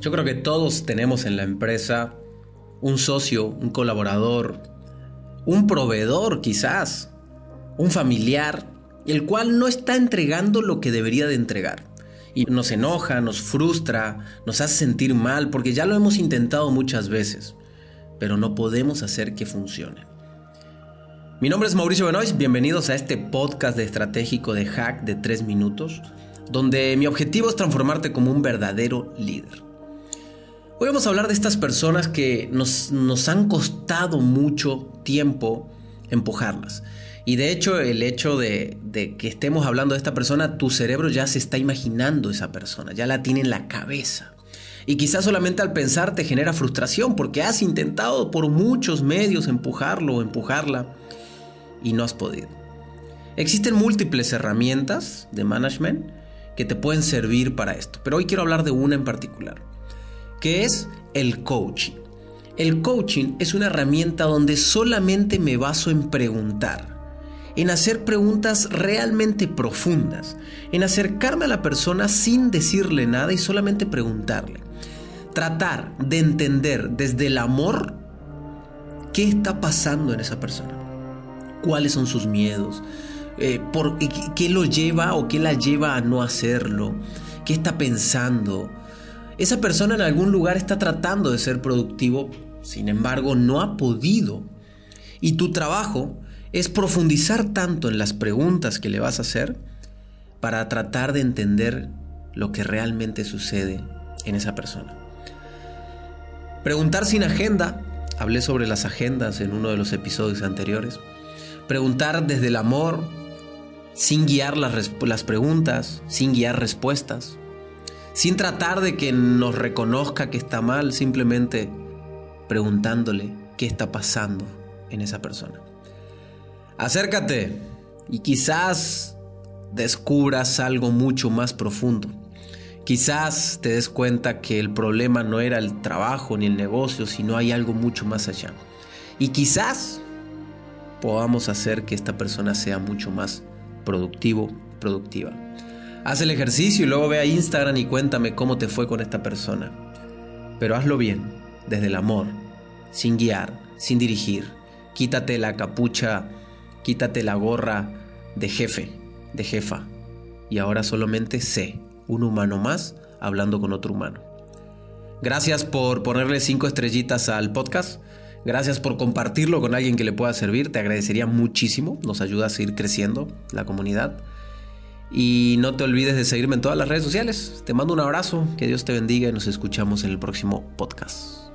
Yo creo que todos tenemos en la empresa un socio, un colaborador, un proveedor quizás, un familiar, el cual no está entregando lo que debería de entregar. Y nos enoja, nos frustra, nos hace sentir mal, porque ya lo hemos intentado muchas veces, pero no podemos hacer que funcione. Mi nombre es Mauricio Benoist, bienvenidos a este podcast de estratégico de hack de 3 minutos, donde mi objetivo es transformarte como un verdadero líder. Hoy vamos a hablar de estas personas que nos, nos han costado mucho tiempo empujarlas. Y de hecho el hecho de, de, que estemos hablando de esta persona, tu cerebro ya se está imaginando esa persona, ya la tiene en la cabeza. Y quizás solamente al pensar te genera frustración porque has intentado por muchos medios empujarlo o empujarla y no has podido. Existen múltiples herramientas de management que te pueden servir para esto, pero hoy quiero hablar de una en particular que es el coaching. El coaching es una herramienta donde solamente me baso en preguntar, en hacer preguntas realmente profundas, en acercarme a la persona sin decirle nada y solamente preguntarle. Tratar de entender desde el amor qué está pasando en esa persona, cuáles son sus miedos, eh, por, qué lo lleva o qué la lleva a no hacerlo, qué está pensando, esa persona en algún lugar está tratando de ser productivo, sin embargo no ha podido. Y tu trabajo es profundizar tanto en las preguntas que le vas a hacer para tratar de entender lo que realmente sucede en esa persona. Preguntar sin agenda, hablé sobre las agendas en uno de los episodios anteriores. Preguntar desde el amor, sin guiar las, preguntas, sin guiar respuestas sin tratar de que nos reconozca que está mal, simplemente preguntándole qué está pasando en esa persona. Acércate y quizás descubras algo mucho más profundo. Quizás te des cuenta que el problema no era el trabajo ni el negocio, sino hay algo mucho más allá. Y quizás podamos hacer que esta persona sea mucho más productivo, productiva. Haz el ejercicio y luego ve a Instagram y cuéntame cómo te fue con esta persona. Pero hazlo bien, desde el amor, sin guiar, sin dirigir. Quítate la capucha, quítate la gorra de jefe, de jefa. Y ahora solamente sé, un humano más hablando con otro humano. Gracias por ponerle cinco estrellitas al podcast. Gracias por compartirlo con alguien que le pueda servir. Te agradecería muchísimo. Nos ayuda a seguir creciendo la comunidad. Y no te olvides de seguirme en todas las redes sociales. Te mando un abrazo, que Dios te bendiga y nos escuchamos en el próximo podcast.